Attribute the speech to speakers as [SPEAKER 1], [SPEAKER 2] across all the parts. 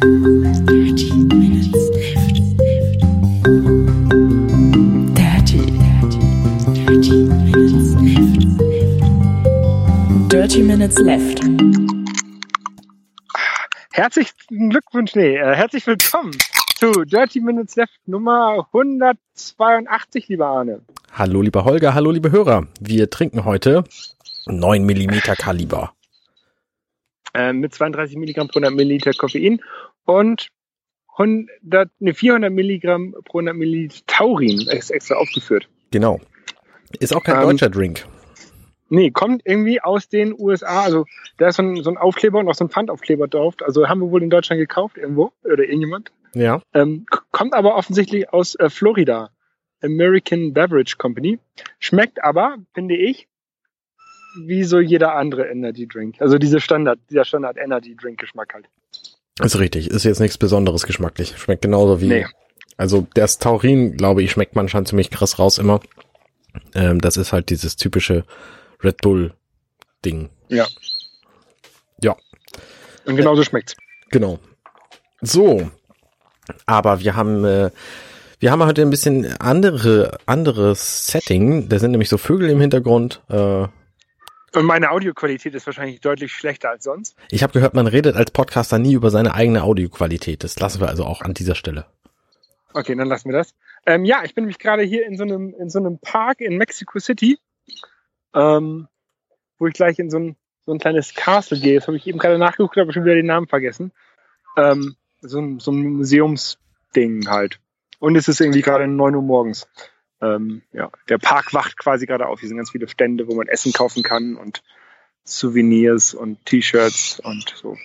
[SPEAKER 1] Dirty Minutes Left.
[SPEAKER 2] Herzlichen Glückwunsch, nee, äh, herzlich willkommen zu Dirty Minutes Left Nummer 182, lieber Arne.
[SPEAKER 3] Hallo, lieber Holger, hallo, liebe Hörer. Wir trinken heute 9 mm Kaliber.
[SPEAKER 2] Äh, mit 32 Milligramm pro 100 Milliliter Koffein und 100, ne, 400 Milligramm pro 100 Milliliter Taurin ist extra aufgeführt.
[SPEAKER 3] Genau. Ist auch kein
[SPEAKER 2] Ähm,
[SPEAKER 3] deutscher Drink.
[SPEAKER 2] Nee, kommt irgendwie aus den USA. Also da ist so ein, so ein Aufkleber und auch so ein Pfandaufkleber drauf. Also haben wir wohl in Deutschland gekauft irgendwo oder irgendjemand.
[SPEAKER 3] Ja.
[SPEAKER 2] Ähm, kommt aber offensichtlich aus äh, Florida. American Beverage Company. Schmeckt aber, finde ich, wie so jeder andere Energy Drink. Also diese Standard, dieser Standard Energy Drink Geschmack halt.
[SPEAKER 3] Ist richtig. Ist jetzt nichts Besonderes geschmacklich. Schmeckt genauso wie.
[SPEAKER 2] Nee.
[SPEAKER 3] Also das Taurin, glaube ich, schmeckt man schon ziemlich krass raus immer. Ähm, das ist halt dieses typische Red Bull Ding.
[SPEAKER 2] Ja.
[SPEAKER 3] Ja.
[SPEAKER 2] Und genauso schmeckt's.
[SPEAKER 3] Genau. So. Aber wir haben, äh, wir haben heute ein bisschen andere, anderes Setting. Da sind nämlich so Vögel im Hintergrund. Äh,
[SPEAKER 2] Und meine Audioqualität ist wahrscheinlich deutlich schlechter als sonst.
[SPEAKER 3] ich habe gehört, man redet als Podcaster nie über seine eigene Audioqualität. Das lassen wir also auch an dieser Stelle.
[SPEAKER 2] Okay, dann lassen wir das. Ähm, ja, ich bin nämlich gerade hier in so einem, in so einem Park in Mexico City, ähm, wo ich gleich in so ein, so ein kleines Castle gehe. Das habe ich eben gerade nachgeguckt, aber schon wieder den Namen vergessen. Ähm, so ein, so ein Museumsding halt. Und es ist irgendwie gerade 9 Uhr morgens. Ähm, ja, der Park wacht quasi gerade auf. Hier sind ganz viele Stände, wo man Essen kaufen kann und Souvenirs und T-Shirts und so.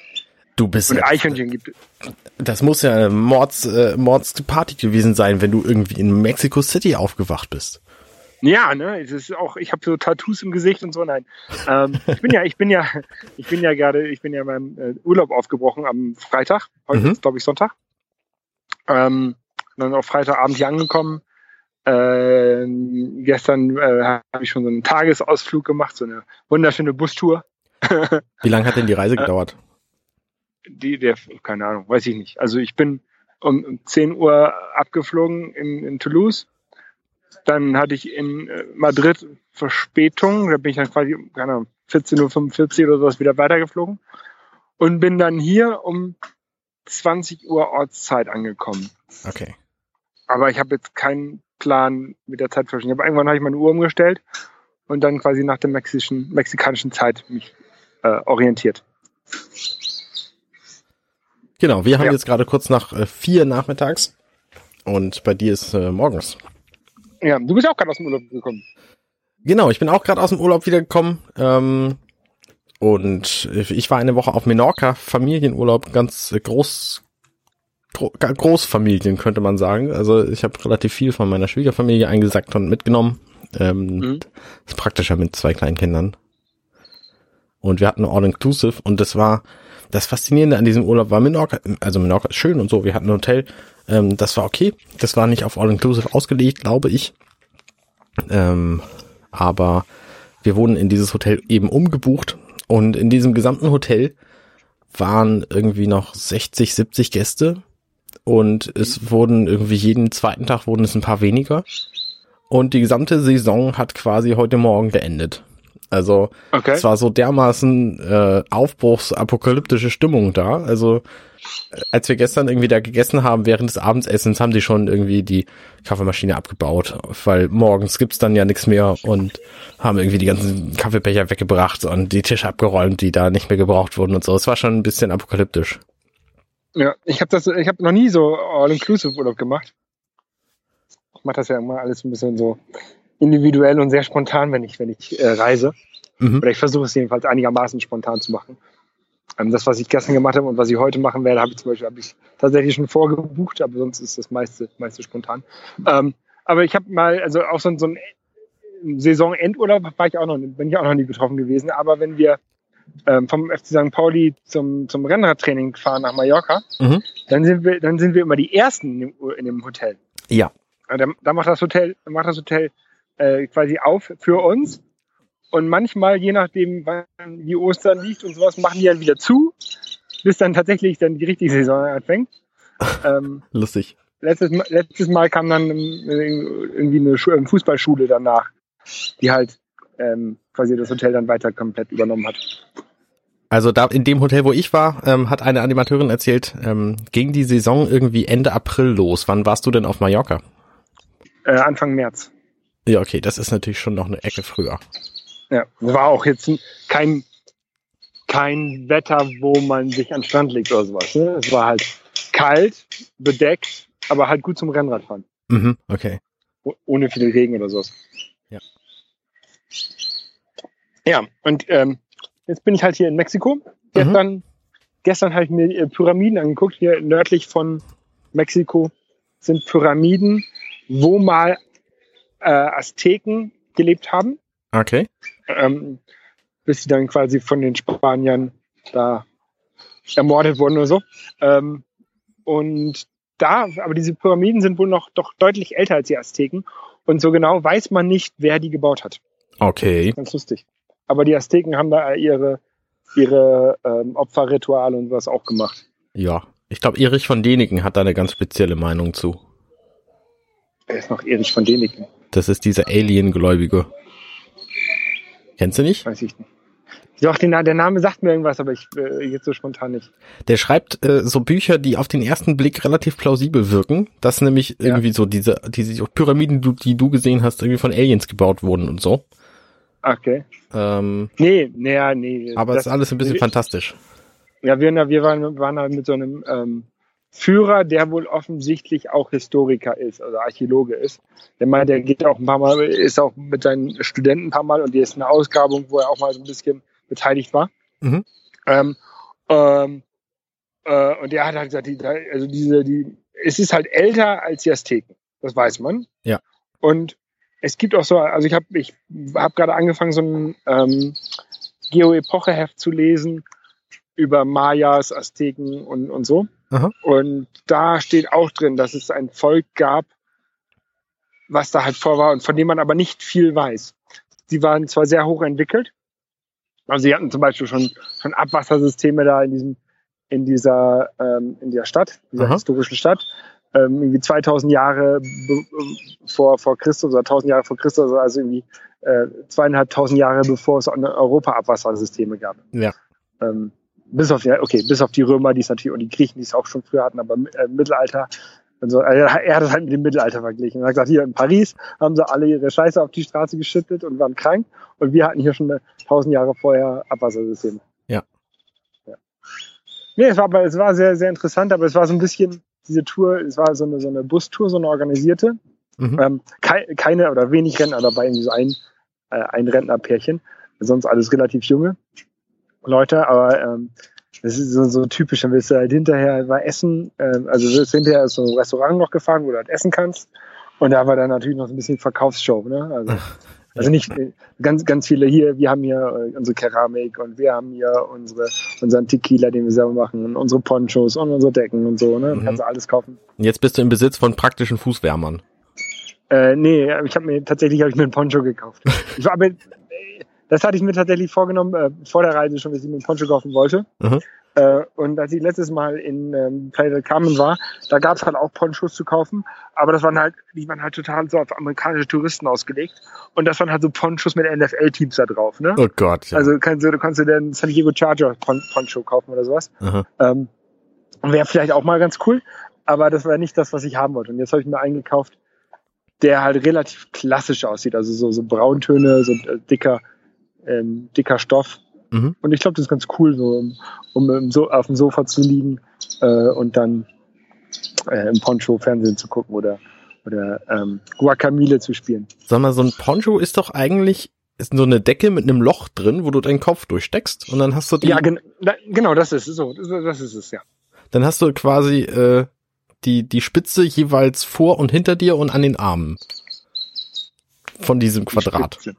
[SPEAKER 3] Du bist
[SPEAKER 2] Und Eichhörnchen gibt es.
[SPEAKER 3] das muss ja eine Mords, äh, Mords Party gewesen sein, wenn du irgendwie in Mexico City aufgewacht bist.
[SPEAKER 2] Ja, ne, es ist auch, ich habe so Tattoos im Gesicht und so. Nein, ähm, ich bin ja, ich bin ja, ich bin ja gerade, ich bin ja beim äh, Urlaub aufgebrochen am Freitag. Heute
[SPEAKER 3] Mhm.
[SPEAKER 2] ist glaube ich Sonntag. Ähm, dann auf Freitagabend hier angekommen. Ähm, gestern äh, habe ich schon so einen Tagesausflug gemacht, so eine wunderschöne Bustour.
[SPEAKER 3] Wie lange hat denn die Reise gedauert?
[SPEAKER 2] Die, der, keine Ahnung, weiß ich nicht. Also ich bin um, um 10 Uhr abgeflogen in, in Toulouse. Dann hatte ich in äh, Madrid Verspätung. Da bin ich dann quasi, keine Ahnung, 14.45 Uhr oder sowas wieder weitergeflogen. Und bin dann hier um 20 Uhr Ortszeit angekommen.
[SPEAKER 3] Okay.
[SPEAKER 2] Aber ich habe jetzt keinen Plan mit der Zeitverschiebung. Aber irgendwann habe ich meine Uhr umgestellt und dann quasi nach der mexischen, mexikanischen Zeit mich äh, orientiert.
[SPEAKER 3] Genau, wir haben
[SPEAKER 2] Ja.
[SPEAKER 3] jetzt gerade kurz nach äh, vier nachmittags und bei dir ist äh, morgens.
[SPEAKER 2] Ja, du bist auch gerade aus dem Urlaub gekommen.
[SPEAKER 3] Genau, ich bin auch gerade aus dem Urlaub wiedergekommen ähm, und ich war eine Woche auf Menorca, Familienurlaub, ganz äh, groß, Großfamilien könnte man sagen. Also ich habe relativ viel von meiner Schwiegerfamilie eingesackt und mitgenommen. Ähm,
[SPEAKER 2] Mhm.
[SPEAKER 3] Ist praktischer mit zwei kleinen Kindern. Und wir hatten All-Inclusive und das war das Faszinierende an diesem Urlaub war Menorca, also Menorca ist schön und so, wir hatten ein Hotel, ähm, das war okay. Das war nicht auf All-Inclusive ausgelegt, glaube ich. Ähm, aber wir wurden in dieses Hotel eben umgebucht und in diesem gesamten Hotel waren irgendwie noch 60, 70 Gäste und es wurden irgendwie jeden zweiten Tag wurden es ein paar weniger und die gesamte Saison hat quasi heute Morgen geendet. Also
[SPEAKER 2] Okay.
[SPEAKER 3] es war so dermaßen äh, aufbruchsapokalyptische Stimmung da. Also äh, als wir gestern irgendwie da gegessen haben während des Abendessens, haben die schon irgendwie die Kaffeemaschine abgebaut, weil morgens gibt's dann ja nichts mehr und haben irgendwie die ganzen Kaffeebecher weggebracht und die Tische abgeräumt, die da nicht mehr gebraucht wurden und so. Es war schon ein bisschen apokalyptisch.
[SPEAKER 2] Ja, ich habe das, ich habe noch nie so All-Inclusive Urlaub gemacht. Ich mache das ja immer alles ein bisschen so individuell und sehr spontan, wenn ich, wenn ich äh, reise.
[SPEAKER 3] Mhm.
[SPEAKER 2] Oder ich versuche es jedenfalls einigermaßen spontan zu machen. Ähm, das, was ich gestern gemacht habe und was ich heute machen werde, habe ich zum Beispiel habe ich tatsächlich schon vorgebucht, aber sonst ist das meiste, meiste spontan. Ähm, aber ich habe mal, also auch so, ein- so ein Saisonendurlaub war ich auch noch, bin ich auch noch nie betroffen gewesen. Aber wenn wir ähm, vom FC St. Pauli zum, zum Rennradtraining fahren nach Mallorca,
[SPEAKER 3] Mhm.
[SPEAKER 2] dann sind wir, dann sind wir immer die ersten in dem, in dem Hotel.
[SPEAKER 3] Ja.
[SPEAKER 2] Da, da macht das Hotel, macht das Hotel äh, quasi auf für uns. Und manchmal, je nachdem, wann wie Ostern liegt und sowas, machen die dann wieder zu. bis dann tatsächlich dann die richtige Saison anfängt. ähm,
[SPEAKER 3] Lustig.
[SPEAKER 2] letztes, Mal- letztes Mal kam dann ähm, irgendwie eine Schu- eine Fußballschule danach, die halt ähm, quasi das Hotel dann weiter komplett übernommen hat.
[SPEAKER 3] Also da in dem Hotel, wo ich war, ähm, hat eine Animateurin erzählt, ähm, ging die Saison irgendwie Ende April los. Wann warst du denn auf Mallorca?
[SPEAKER 2] Äh, Anfang März.
[SPEAKER 3] Ja, okay, das ist natürlich schon noch eine Ecke früher.
[SPEAKER 2] Ja, war auch jetzt kein, kein Wetter, wo man sich an den Strand legt oder sowas. Ne? Es war halt kalt, bedeckt, aber halt gut zum Rennradfahren.
[SPEAKER 3] Mhm, okay.
[SPEAKER 2] Oh- Ohne viel Regen oder sowas.
[SPEAKER 3] Ja.
[SPEAKER 2] Ja, und ähm, jetzt bin ich halt hier in Mexiko. Gestern, gestern habe ich mir äh, Pyramiden angeguckt. Hier nördlich von Mexiko sind Pyramiden, wo mal äh, Azteken gelebt haben.
[SPEAKER 3] Okay.
[SPEAKER 2] ähm, bis sie dann quasi von den Spaniern da ermordet wurden oder so. Ähm, und da, aber diese Pyramiden sind wohl noch doch deutlich älter als die Azteken. Und so genau weiß man nicht, wer die gebaut hat.
[SPEAKER 3] Okay.
[SPEAKER 2] Ganz lustig. Aber die Azteken haben da ihre, ihre ähm, Opferrituale und was auch gemacht.
[SPEAKER 3] Ja. Ich glaube, Erich von Däniken hat da eine ganz spezielle Meinung zu.
[SPEAKER 2] Er ist noch Erich von Däniken,
[SPEAKER 3] Das ist dieser Alien-Gläubige. Kennst du nicht?
[SPEAKER 2] weiß ich nicht. Doch, den, der Name sagt mir irgendwas, aber ich äh, jetzt so spontan nicht.
[SPEAKER 3] Der schreibt äh, so Bücher, die auf den ersten Blick relativ plausibel wirken, dass nämlich
[SPEAKER 2] Ja.
[SPEAKER 3] irgendwie so diese, diese Pyramiden, die du- die du gesehen hast, irgendwie von Aliens gebaut wurden und so.
[SPEAKER 2] Okay.
[SPEAKER 3] Ähm,
[SPEAKER 2] Nee, nee, nee.
[SPEAKER 3] aber es
[SPEAKER 2] das-
[SPEAKER 3] ist alles ein bisschen
[SPEAKER 2] wir-
[SPEAKER 3] fantastisch.
[SPEAKER 2] Ja, wir, wir waren, waren halt mit so einem ähm, Führer, der wohl offensichtlich auch Historiker ist, also Archäologe ist. Der meint, der geht auch ein paar Mal, ist auch mit seinen Studenten ein paar Mal und die ist eine Ausgrabung, wo er auch mal so ein bisschen beteiligt war.
[SPEAKER 3] Mhm.
[SPEAKER 2] Ähm, ähm, äh, und der hat halt gesagt, die, also diese, die, es ist halt älter als die Azteken. Das weiß man.
[SPEAKER 3] Ja.
[SPEAKER 2] Und es gibt auch so, also ich habe ich hab gerade angefangen, so ein ähm, Geo-Epoche-Heft zu lesen über Mayas, Azteken und, und so.
[SPEAKER 3] Aha.
[SPEAKER 2] Und da steht auch drin, dass es ein Volk gab, was da halt vor war und von dem man aber nicht viel weiß. Die waren zwar sehr hoch entwickelt, also sie hatten zum Beispiel schon, schon Abwassersysteme da in diesem, in dieser, ähm, in dieser Stadt, dieser
[SPEAKER 3] Aha.
[SPEAKER 2] historischen Stadt, ähm, irgendwie 2000 Jahre be- vor, vor Christus oder 1000 Jahre vor Christus, also irgendwie äh, zweieinhalbtausend Jahre bevor es in Europa Abwassersysteme gab.
[SPEAKER 3] Ja.
[SPEAKER 2] Ähm, bis auf, ja, okay, bis auf die Römer, die es natürlich, und die Griechen, die es auch schon früher hatten, aber im äh, Mittelalter, also, er hat es halt mit dem Mittelalter verglichen. Er hat gesagt, hier in Paris haben sie alle ihre Scheiße auf die Straße geschüttet und waren krank. Und wir hatten hier schon tausend Jahre vorher Abwassersysteme.
[SPEAKER 3] Ja.
[SPEAKER 2] ja. Nee, es war, aber, es war sehr, sehr interessant, aber es war so ein bisschen, diese Tour, es war so eine, so eine Bustour, so eine organisierte.
[SPEAKER 3] Mhm.
[SPEAKER 2] Ähm, kei- keine oder wenig Rentner dabei, irgendwie so ein, äh, ein Rentnerpärchen. Sonst alles relativ junge Leute, aber ähm, das ist so, so typisch. Dann willst du halt hinterher war essen, ähm, also wirst hinterher so ein Restaurant noch gefahren, wo du halt essen kannst. Und da war dann natürlich noch so ein bisschen Verkaufsshow, ne? Also, also nicht äh, ganz, ganz viele hier, wir haben hier äh, unsere Keramik und wir haben hier unsere, unseren Tequila, den wir selber machen und unsere Ponchos und unsere Decken und so, ne?
[SPEAKER 3] Mhm.
[SPEAKER 2] Kannst du alles kaufen.
[SPEAKER 3] Und Jetzt bist du im Besitz von praktischen Fußwärmern.
[SPEAKER 2] Äh, nee, ich habe mir tatsächlich hab ich mir einen Poncho gekauft. Ich war aber, äh, das hatte ich mir tatsächlich vorgenommen äh, vor der Reise schon, dass ich mir einen Poncho kaufen wollte.
[SPEAKER 3] Mhm.
[SPEAKER 2] Äh, und als ich letztes Mal in ähm, Playa del Carmen war, da gab es halt auch Ponchos zu kaufen, aber das waren halt, die waren halt total so auf amerikanische Touristen ausgelegt. Und das waren halt so Ponchos mit NFL-Teams da drauf, ne?
[SPEAKER 3] Oh Gott. Ja.
[SPEAKER 2] Also kannst du, du kannst du den San Diego Charger Pon Poncho kaufen oder sowas. Ähm, Wäre vielleicht auch mal ganz cool, aber das war nicht das, was ich haben wollte. Und jetzt habe ich mir eingekauft, der halt relativ klassisch aussieht, also so, so Brauntöne, so äh, dicker, ähm, dicker Stoff.
[SPEAKER 3] Mhm.
[SPEAKER 2] Und ich glaube, das ist ganz cool, so, um, um so auf dem Sofa zu liegen äh, und dann äh, im Poncho Fernsehen zu gucken oder, oder ähm, Guacamole zu spielen.
[SPEAKER 3] Sag mal, so ein Poncho ist doch eigentlich ist so eine Decke mit einem Loch drin, wo du deinen Kopf durchsteckst und dann hast du die,
[SPEAKER 2] Ja, gen na, genau, das ist es so. Das, ist es, ja.
[SPEAKER 3] dann hast du quasi äh, die die Spitze jeweils vor und hinter dir und an den Armen von diesem Quadrat.
[SPEAKER 2] Spitze.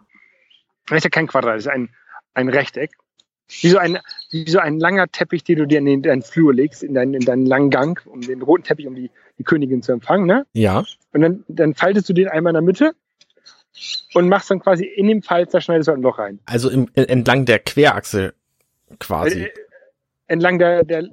[SPEAKER 2] Das ist ja kein Quadrat, das ist ein, ein Rechteck. Wie so ein, wie so ein langer Teppich, den du dir in den, deinen Flur legst, in deinen, in deinen langen Gang, um den roten Teppich, um die, die Königin zu empfangen, ne?
[SPEAKER 3] Ja.
[SPEAKER 2] Und dann, dann faltest du den einmal in der Mitte und machst dann quasi in dem Falz, da schneidest du ein Loch rein.
[SPEAKER 3] Also im, entlang der Querachse quasi.
[SPEAKER 2] Äh, entlang der, der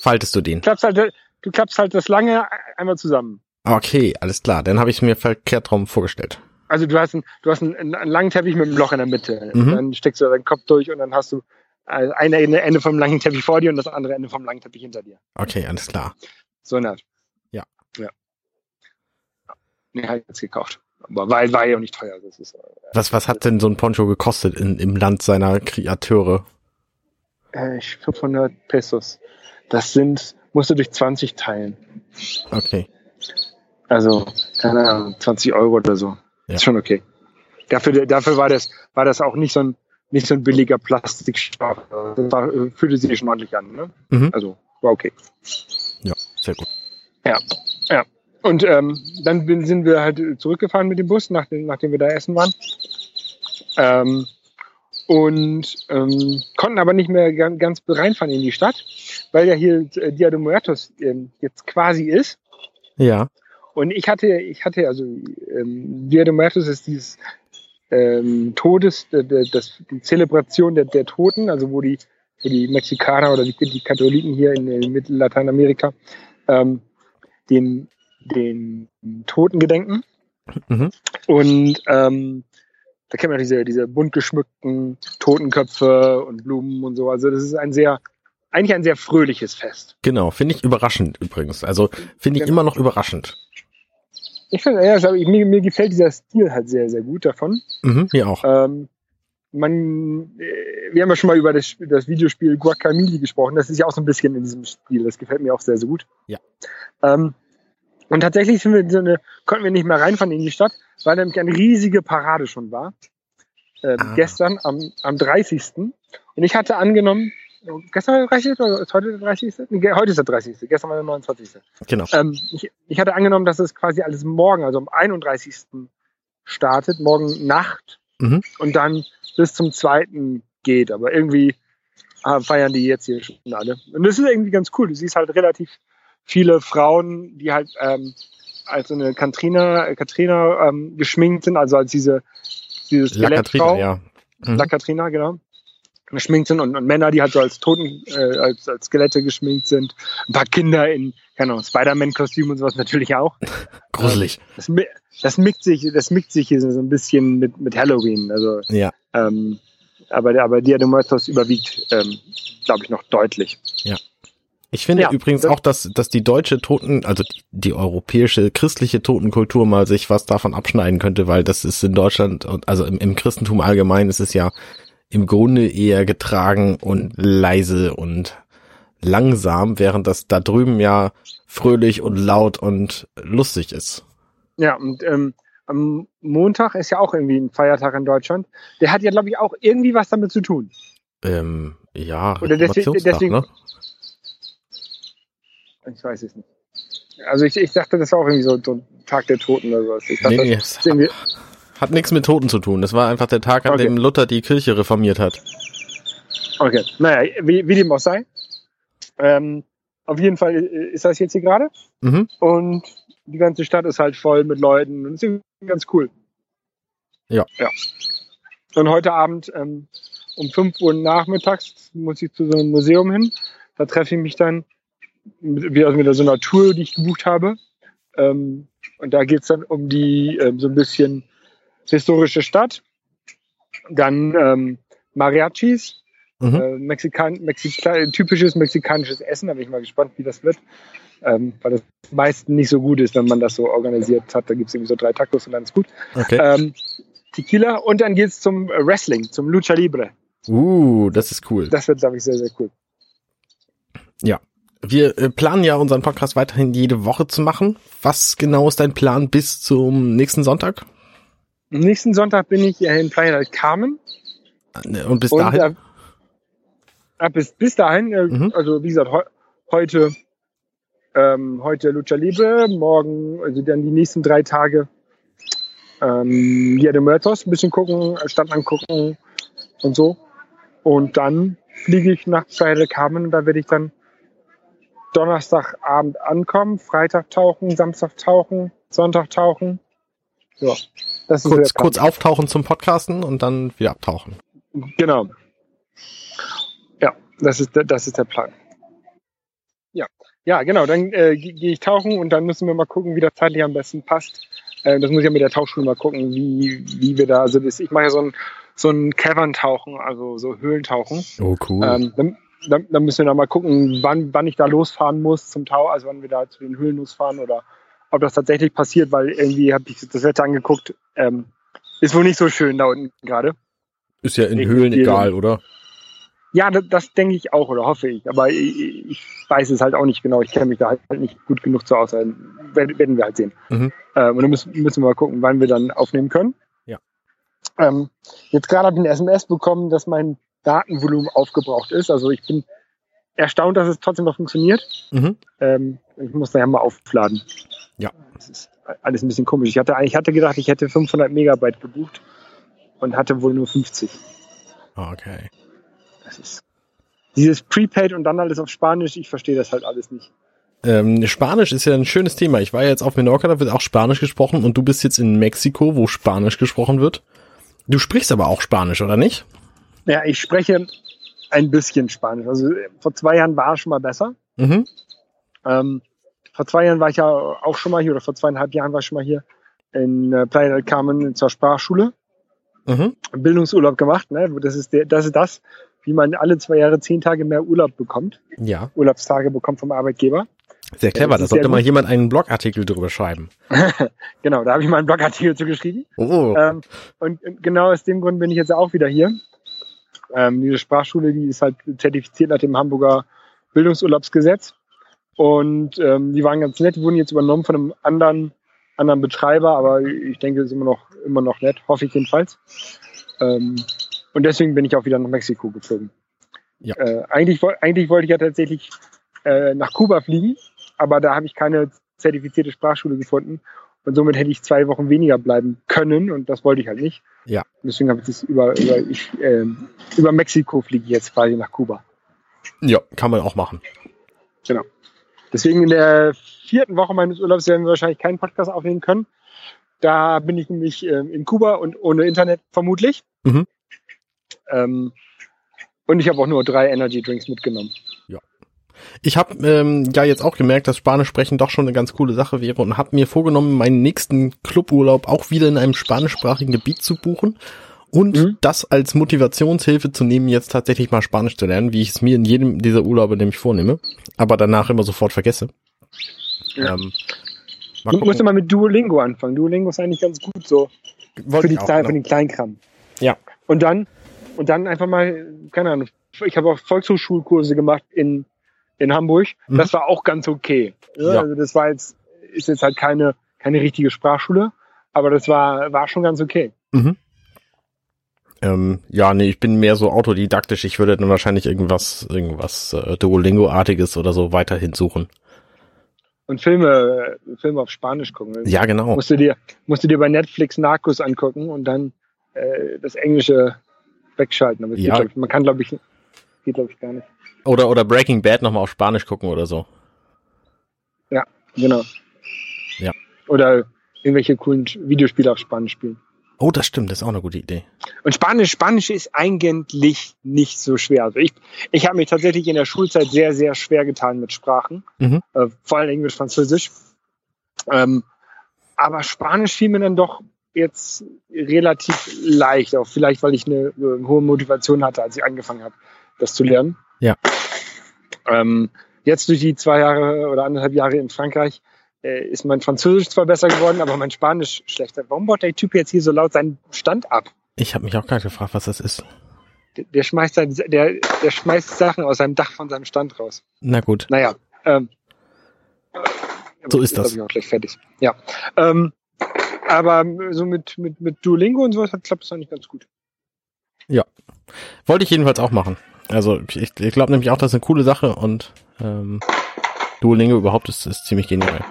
[SPEAKER 3] Faltest du den?
[SPEAKER 2] klappst halt, du klappst halt das lange einmal zusammen.
[SPEAKER 3] Okay, alles klar. Dann habe ich mir verkehrt drum vorgestellt.
[SPEAKER 2] Also du hast, einen, du hast einen, einen langen Teppich mit einem Loch in der Mitte.
[SPEAKER 3] Mhm.
[SPEAKER 2] Dann steckst du deinen Kopf durch und dann hast du äh, eine Ende vom langen Teppich vor dir und das andere Ende vom langen Teppich hinter dir.
[SPEAKER 3] Okay, alles klar.
[SPEAKER 2] So eine Art.
[SPEAKER 3] Ja.
[SPEAKER 2] Ja. Nee, halt jetzt gekauft. Aber war, war ja auch nicht teuer. Das ist, äh,
[SPEAKER 3] Was, was hat denn so ein Poncho gekostet in, im Land seiner Kreateure?
[SPEAKER 2] äh, 500 Pesos. Das sind, musst du durch 20 teilen.
[SPEAKER 3] Okay.
[SPEAKER 2] Also, keine Ahnung, 20 Euro oder so.
[SPEAKER 3] Ja.
[SPEAKER 2] Ist schon okay. Dafür, dafür war das, war das auch nicht so ein, nicht so ein billiger Plastikstoff. Das war, äh, fühlte sich schon ordentlich an, ne?
[SPEAKER 3] Mhm.
[SPEAKER 2] Also, war okay.
[SPEAKER 3] Ja, sehr gut.
[SPEAKER 2] Ja, ja. Und ähm, dann sind wir halt zurückgefahren mit dem Bus, nachdem, nachdem wir da essen waren. Ähm, und ähm, konnten aber nicht mehr ganz, ganz reinfahren in die Stadt, weil ja hier äh, Dia de Muertos ähm, jetzt quasi ist.
[SPEAKER 3] Ja.
[SPEAKER 2] Und ich hatte, ich hatte also ähm, Dia de Muertos ist dieses ähm, Todes, äh, das, die Zelebration der, der Toten, also wo die, wo die Mexikaner oder die, die Katholiken hier in, in Mittel-Lateinamerika ähm, den, den Toten gedenken.
[SPEAKER 3] Mhm.
[SPEAKER 2] Und ähm, da kennt man diese, diese bunt geschmückten Totenköpfe und Blumen und so. Also das ist ein sehr, eigentlich ein sehr fröhliches Fest.
[SPEAKER 3] Genau, finde ich überraschend übrigens. Also finde ich
[SPEAKER 2] Genau.
[SPEAKER 3] immer noch überraschend.
[SPEAKER 2] Ich finde, ja, mir, mir gefällt dieser Stil halt sehr, sehr gut davon.
[SPEAKER 3] Mhm, mir auch.
[SPEAKER 2] Ähm, man, äh, wir haben ja schon mal über das, das Videospiel Guacamole gesprochen. Das ist ja auch so ein bisschen in diesem Stil. Das gefällt mir auch sehr, sehr gut.
[SPEAKER 3] Ja.
[SPEAKER 2] Ähm, und tatsächlich sind wir so eine, konnten wir nicht mehr reinfahren in die Stadt, weil nämlich eine riesige Parade schon war. Ähm,
[SPEAKER 3] Ah.
[SPEAKER 2] Gestern am, am 30. Und ich hatte angenommen, gestern war der 30. oder ist heute der 30.? Nee, heute ist der 30. Gestern war der 29.
[SPEAKER 3] Genau.
[SPEAKER 2] Ähm, ich, ich hatte angenommen, dass es quasi alles morgen, also am 31. startet, morgen Nacht
[SPEAKER 3] Mhm.
[SPEAKER 2] und dann bis zum 2. geht. Aber irgendwie äh, feiern die jetzt hier schon alle. Und das ist irgendwie ganz cool. Du siehst halt relativ viele Frauen, die halt ähm, als so eine Katrina, äh, Katrina ähm, geschminkt sind, also als diese, diese
[SPEAKER 3] La Katrina, ja. Mhm.
[SPEAKER 2] La Katrina, genau. Geschminkt sind und, und Männer, die halt so als Toten, äh, als, als Skelette geschminkt sind. Ein paar Kinder in, keine Ahnung, Spider-Man-Kostüm und sowas natürlich auch.
[SPEAKER 3] Gruselig.
[SPEAKER 2] Das, mi- das mixt sich, das mixt sich hier so ein bisschen mit, mit Halloween. Also,
[SPEAKER 3] Ja.
[SPEAKER 2] ähm, aber, aber Dia de Muertos überwiegt, ähm, glaube ich, noch deutlich.
[SPEAKER 3] Ich finde
[SPEAKER 2] Ja,
[SPEAKER 3] übrigens
[SPEAKER 2] das-
[SPEAKER 3] auch, dass, dass die deutsche Toten, also die, die europäische christliche Totenkultur mal sich was davon abschneiden könnte, weil das ist in Deutschland, und also im, im Christentum allgemein ist es ja im Grunde eher getragen und leise und langsam, während das da drüben ja fröhlich und laut und lustig ist.
[SPEAKER 2] Ja, und ähm, am Montag ist ja auch irgendwie ein Feiertag in Deutschland. Der hat ja, glaube ich, auch irgendwie was damit zu tun.
[SPEAKER 3] Ähm, ja,
[SPEAKER 2] Oder deswegen- deswegen-
[SPEAKER 3] ne?
[SPEAKER 2] Ich weiß es nicht. Also ich, ich dachte, das war auch irgendwie so, so ein Tag der Toten oder sowas. Ich dachte,
[SPEAKER 3] Nee, nee,
[SPEAKER 2] das irgendwie,
[SPEAKER 3] hat nichts mit Toten zu tun. Das war einfach der Tag, an
[SPEAKER 2] Okay.
[SPEAKER 3] dem Luther die Kirche reformiert hat.
[SPEAKER 2] okay. Naja, wie, wie dem auch sei. Ähm, auf jeden Fall äh, ist das jetzt hier gerade.
[SPEAKER 3] Mhm.
[SPEAKER 2] Und die ganze Stadt ist halt voll mit Leuten und ist ganz cool.
[SPEAKER 3] Ja.
[SPEAKER 2] Ja. Und heute Abend ähm, um 5 Uhr nachmittags muss ich zu so einem Museum hin. Da treffe ich mich dann mit, wieder mit so einer Tour, die ich gebucht habe. Ähm, und da geht's dann um die ähm, so ein bisschen historische Stadt. Dann ähm, Mariachis,
[SPEAKER 3] Mhm.
[SPEAKER 2] äh, Mexikan Mexika typisches mexikanisches Essen. Da bin ich mal gespannt, wie das wird. Ähm, weil das meist nicht so gut ist, wenn man das so organisiert hat. Da gibt's irgendwie so drei Tacos und dann ist gut.
[SPEAKER 3] Okay.
[SPEAKER 2] Ähm, Tequila und dann geht's zum äh, Wrestling, zum Lucha Libre.
[SPEAKER 3] Uh, das ist cool.
[SPEAKER 2] Das wird, glaube ich, sehr, sehr cool.
[SPEAKER 3] Wir äh, planen ja unseren Podcast weiterhin jede Woche zu machen. Was genau ist dein Plan bis zum nächsten Sonntag?
[SPEAKER 2] Nächsten Sonntag bin ich in Playa del Carmen.
[SPEAKER 3] Äh, Und bis
[SPEAKER 2] Und
[SPEAKER 3] dahin?
[SPEAKER 2] äh, äh, bis, bis dahin, äh,
[SPEAKER 3] Mhm.
[SPEAKER 2] also wie gesagt, heu heute, ähm, heute Lucha Libre, morgen, also dann die nächsten drei Tage ähm, Dia de Muertos, ein bisschen gucken, äh, Stadt angucken und so. Und dann fliege ich nach Playa del Carmen und da werde ich dann Donnerstagabend ankommen, Freitag tauchen, Samstag tauchen, Sonntag tauchen. Ja, das ist so
[SPEAKER 3] kurz,
[SPEAKER 2] Plan.
[SPEAKER 3] kurz auftauchen zum Podcasten und dann wieder abtauchen.
[SPEAKER 2] Genau. Ja, das ist, der- das ist der Plan. Ja, ja, genau. Dann äh, ge- gehe ich tauchen und dann müssen wir mal gucken, wie das zeitlich am besten passt. Äh, das muss ich ja mit der Tauchschule mal gucken, wie, wie wir da, also das, ich mache ja so ein, so ein Cavern-Tauchen, also so Höhlentauchen.
[SPEAKER 3] Oh, cool.
[SPEAKER 2] Ähm, dann, dann, dann müssen wir da mal gucken, wann, wann ich da losfahren muss zum Tau, also wann wir da zu den Höhlen losfahren oder ob das tatsächlich passiert, weil irgendwie habe ich das Wetter angeguckt. Ähm, ist wohl nicht so schön da unten gerade.
[SPEAKER 3] ist ja in
[SPEAKER 2] ich-
[SPEAKER 3] Höhlen egal, oder?
[SPEAKER 2] Ja, das, das denke ich auch oder hoffe ich. Aber ich, ich weiß es halt auch nicht genau. Ich kenne mich da halt nicht gut genug zu aus. Also, werden werden wir halt sehen.
[SPEAKER 3] Mhm.
[SPEAKER 2] Ähm, und dann müssen, müssen wir mal gucken, wann wir dann aufnehmen können.
[SPEAKER 3] Ja.
[SPEAKER 2] Ähm, jetzt gerade habe ich eine SMS bekommen, dass mein Datenvolumen aufgebraucht ist. Also ich bin erstaunt, dass es trotzdem noch funktioniert.
[SPEAKER 3] Mhm.
[SPEAKER 2] Ähm, ich muss daher mal aufladen.
[SPEAKER 3] Ja.
[SPEAKER 2] Das ist alles ein bisschen komisch. Ich hatte, ich hatte gedacht, ich hätte 500 Megabyte gebucht und hatte wohl nur 50.
[SPEAKER 3] Okay.
[SPEAKER 2] Das ist dieses Prepaid und dann alles auf Spanisch. Ich verstehe das halt alles nicht.
[SPEAKER 3] Ähm, Spanisch ist ja ein schönes Thema. Ich war ja jetzt auf Menorca, da wird auch Spanisch gesprochen und du bist jetzt in Mexiko, wo Spanisch gesprochen wird. Du sprichst aber auch Spanisch, oder nicht?
[SPEAKER 2] Ja, ich spreche ein bisschen Spanisch. Also äh, vor zwei Jahren war es schon mal besser.
[SPEAKER 3] Mhm.
[SPEAKER 2] Ähm, vor zwei Jahren war ich ja auch schon mal hier, oder vor zweieinhalb Jahren war ich schon mal hier in äh, Playa del Carmen zur Sprachschule.
[SPEAKER 3] Mhm.
[SPEAKER 2] Bildungsurlaub gemacht. Ne? Das, ist der, das ist das, wie man alle zwei Jahre zehn Tage mehr Urlaub bekommt.
[SPEAKER 3] Ja.
[SPEAKER 2] Urlaubstage bekommt vom Arbeitgeber.
[SPEAKER 3] Sehr clever.
[SPEAKER 2] das
[SPEAKER 3] Da sollte mal
[SPEAKER 2] gut.
[SPEAKER 3] jemand einen Blogartikel drüber schreiben.
[SPEAKER 2] Genau, da habe ich mal einen Blogartikel zu geschrieben.
[SPEAKER 3] Oh.
[SPEAKER 2] Ähm, und und genau aus dem Grund bin ich jetzt auch wieder hier. Ähm, diese Sprachschule, die ist halt zertifiziert nach dem Hamburger Bildungsurlaubsgesetz. Und ähm, die waren ganz nett, wurden jetzt übernommen von einem anderen, anderen Betreiber, aber ich denke, es ist immer noch, immer noch nett, hoffe ich jedenfalls. Ähm, und deswegen bin ich auch wieder nach Mexiko geflogen.
[SPEAKER 3] Ja.
[SPEAKER 2] Äh, eigentlich, eigentlich wollte ich ja tatsächlich äh, nach Kuba fliegen, aber da habe ich keine zertifizierte Sprachschule gefunden. Und somit hätte ich zwei Wochen weniger bleiben können und das wollte ich halt nicht.
[SPEAKER 3] Ja.
[SPEAKER 2] Deswegen habe ich das über, über, ich, ähm, über Mexiko fliege ich jetzt quasi nach Kuba.
[SPEAKER 3] Ja, kann man auch machen.
[SPEAKER 2] Genau. Deswegen in der vierten Woche meines Urlaubs werden wir wahrscheinlich keinen Podcast aufnehmen können. Da bin ich nämlich ähm, in Kuba und ohne Internet vermutlich.
[SPEAKER 3] Mhm.
[SPEAKER 2] Ähm, und ich habe auch nur drei Energy Drinks mitgenommen.
[SPEAKER 3] Ich habe ähm, ja jetzt auch gemerkt, dass Spanisch sprechen doch schon eine ganz coole Sache wäre und habe mir vorgenommen, meinen nächsten Cluburlaub auch wieder in einem spanischsprachigen Gebiet zu buchen und
[SPEAKER 2] Mhm.
[SPEAKER 3] das als Motivationshilfe zu nehmen, jetzt tatsächlich mal Spanisch zu lernen, wie ich es mir in jedem dieser Urlaube nämlich vornehme, aber danach immer sofort vergesse.
[SPEAKER 2] Ja.
[SPEAKER 3] Ähm, mal
[SPEAKER 2] Du musst immer mit Duolingo anfangen. Duolingo ist eigentlich ganz gut so
[SPEAKER 3] Wollte
[SPEAKER 2] für, die
[SPEAKER 3] auch,
[SPEAKER 2] Klein,
[SPEAKER 3] genau.
[SPEAKER 2] für den Kleinkram.
[SPEAKER 3] Ja.
[SPEAKER 2] Und dann, und dann einfach mal, keine Ahnung, ich habe auch Volkshochschulkurse gemacht in, in Hamburg.
[SPEAKER 3] Mhm.
[SPEAKER 2] Das war auch ganz okay. Ja. Also das war jetzt, ist jetzt halt keine, keine richtige Sprachschule, aber das war, war schon ganz okay.
[SPEAKER 3] Mhm. Ähm, ja, nee, ich bin mehr so autodidaktisch. Ich würde dann wahrscheinlich irgendwas, irgendwas äh, Duolingo-artiges oder so weiterhin suchen.
[SPEAKER 2] Und Filme, Filme auf Spanisch gucken.
[SPEAKER 3] Ja, genau.
[SPEAKER 2] Musst du dir, musst du dir bei Netflix Narcos angucken und dann äh, das Englische wegschalten. Aber
[SPEAKER 3] Ja.
[SPEAKER 2] geht, man kann, glaube ich, geht, glaube ich, gar nicht.
[SPEAKER 3] Oder, oder Breaking Bad nochmal auf Spanisch gucken oder so.
[SPEAKER 2] Genau.
[SPEAKER 3] Ja.
[SPEAKER 2] Oder irgendwelche coolen Videospiele auf Spanisch spielen.
[SPEAKER 3] Oh, das stimmt, das ist auch eine gute Idee.
[SPEAKER 2] Und Spanisch, Spanisch ist eigentlich nicht so schwer. Also ich, ich habe mich tatsächlich in der Schulzeit sehr, sehr schwer getan mit Sprachen.
[SPEAKER 3] Mhm.
[SPEAKER 2] Äh, vor allem Englisch, Französisch. Ähm, aber Spanisch fiel mir dann doch jetzt relativ leicht, auch vielleicht, weil ich eine, äh, hohe Motivation hatte, als ich angefangen habe, das zu lernen.
[SPEAKER 3] Ja.
[SPEAKER 2] Ähm, jetzt durch die zwei Jahre oder anderthalb Jahre in Frankreich äh, ist mein Französisch zwar besser geworden, aber mein Spanisch schlechter. Warum baut der Typ jetzt hier so laut seinen Stand ab?
[SPEAKER 3] Ich habe mich auch gerade gefragt, was das ist.
[SPEAKER 2] Der, der schmeißt sein, der, der schmeißt Sachen aus seinem Dach von seinem Stand raus.
[SPEAKER 3] Na gut.
[SPEAKER 2] Naja. Ähm,
[SPEAKER 3] So ist das.
[SPEAKER 2] Ich auch gleich fertig. Ja. Ähm, aber so mit, mit, mit Duolingo und sowas hat klappt es eigentlich ganz gut.
[SPEAKER 3] Wollte ich jedenfalls auch machen. Also ich, ich glaube nämlich auch, das ist eine coole Sache und ähm, Duolingo überhaupt ist, ist ziemlich genial.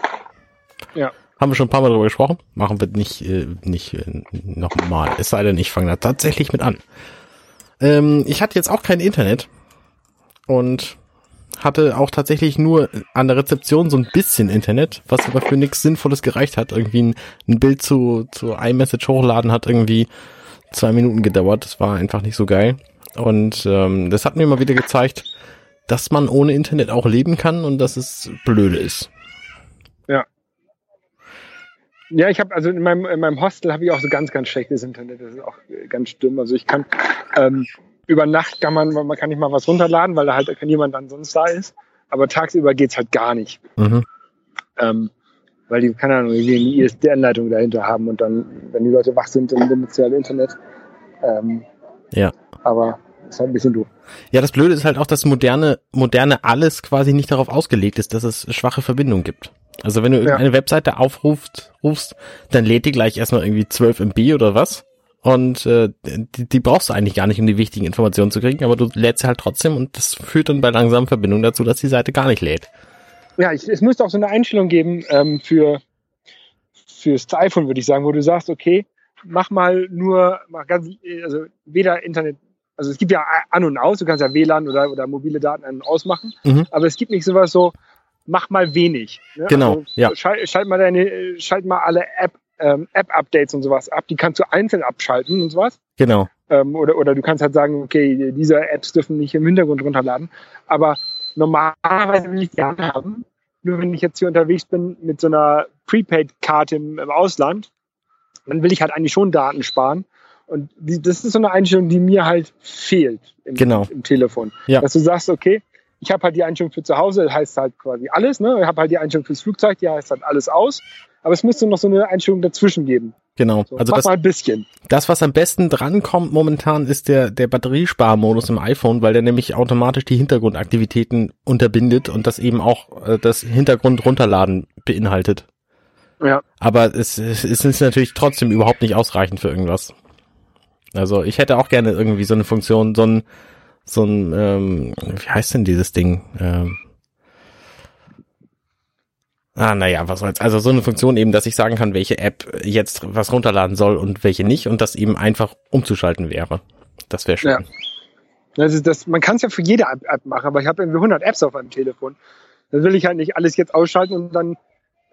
[SPEAKER 2] Ja.
[SPEAKER 3] Haben wir schon ein paar Mal darüber gesprochen. Machen wir nicht, äh, nicht äh, nochmal. Es sei denn, ich fange da tatsächlich mit an. Ähm, ich hatte jetzt auch kein Internet und hatte auch tatsächlich nur an der Rezeption so ein bisschen Internet, was aber für nichts Sinnvolles gereicht hat. Irgendwie ein, ein Bild zu, zu iMessage hochladen hat irgendwie zwei Minuten gedauert. Das war einfach nicht so geil. Und ähm, das hat mir mal wieder gezeigt, dass man ohne Internet auch leben kann und dass es blöde ist.
[SPEAKER 2] Ja, ich habe also in meinem, in meinem Hostel habe ich auch so ganz, ganz schlechtes Internet. Das ist auch äh, ganz schlimm. Also ich kann ähm, über Nacht kann man, man kann nicht mal was runterladen, weil da halt niemand ansonsten da ist. Aber tagsüber geht's halt gar nicht.
[SPEAKER 3] Mhm.
[SPEAKER 2] Ähm, weil die, keine Ahnung, irgendwie eine ISDN-Leitung dahinter haben und dann, wenn die Leute wach sind, dann benutzt sie halt Internet. Ähm,
[SPEAKER 3] Ja.
[SPEAKER 2] aber ist halt ein bisschen doof.
[SPEAKER 3] Ja, das Blöde ist halt auch, dass moderne, moderne alles quasi nicht darauf ausgelegt ist, dass es schwache Verbindungen gibt. Also wenn du irgendeine Webseite aufrufst, rufst, dann lädt die gleich erstmal irgendwie 12 MB oder was. Und äh, die, die brauchst du eigentlich gar nicht, um die wichtigen Informationen zu kriegen, aber du lädst sie halt trotzdem und das führt dann bei langsamen Verbindungen dazu, dass die Seite gar nicht lädt.
[SPEAKER 2] Ja, ich, es müsste auch so eine Einstellung geben ähm, für fürs iPhone, würde ich sagen, wo du sagst, okay, mach mal nur, mach ganz, also weder Internet, also es gibt ja an und aus, du kannst ja WLAN oder, oder mobile Daten an und ausmachen,
[SPEAKER 3] Mhm.
[SPEAKER 2] aber es gibt nicht sowas so, mach mal wenig. Ne?
[SPEAKER 3] Genau,
[SPEAKER 2] also,
[SPEAKER 3] ja.
[SPEAKER 2] Schalt, schalt mal deine, schalt mal alle App, ähm, App-Updates und sowas ab, die kannst du einzeln abschalten und sowas.
[SPEAKER 3] Genau.
[SPEAKER 2] Ähm, oder, oder du kannst halt sagen, okay, diese Apps dürfen nicht im Hintergrund runterladen. Aber normalerweise will ich die haben. Nur wenn ich jetzt hier unterwegs bin mit so einer Prepaid-Karte im, im Ausland, dann will ich halt eigentlich schon Daten sparen. Und die, das ist so eine Einstellung, die mir halt fehlt im,
[SPEAKER 3] Genau.
[SPEAKER 2] im Telefon.
[SPEAKER 3] Ja.
[SPEAKER 2] Dass du sagst, okay, ich habe halt die Einstellung für zu Hause, das heißt halt quasi alles, ne? Ich habe halt die Einstellung fürs Flugzeug, die heißt halt alles aus. Aber es müsste noch so eine Einstellung dazwischen geben.
[SPEAKER 3] Genau.
[SPEAKER 2] So,
[SPEAKER 3] Also das,
[SPEAKER 2] mal ein bisschen.
[SPEAKER 3] das, was am besten drankommt momentan, ist der, der Batteriesparmodus im iPhone, weil der nämlich automatisch die Hintergrundaktivitäten unterbindet und das eben auch äh, das Hintergrund runterladen beinhaltet.
[SPEAKER 2] Ja.
[SPEAKER 3] Aber es, es ist natürlich trotzdem überhaupt nicht ausreichend für irgendwas. Also ich hätte auch gerne irgendwie so eine Funktion, so ein, so ein, ähm, wie heißt denn dieses Ding? Ähm, ah, naja, was soll's. Also so eine Funktion eben, dass ich sagen kann, welche App jetzt was runterladen soll und welche nicht und das eben einfach umzuschalten wäre. Das wäre schön.
[SPEAKER 2] Ja. Ist das, man kann es ja für jede App, machen, aber ich habe irgendwie 100 Apps auf meinem Telefon. Dann will ich halt nicht alles jetzt ausschalten und dann,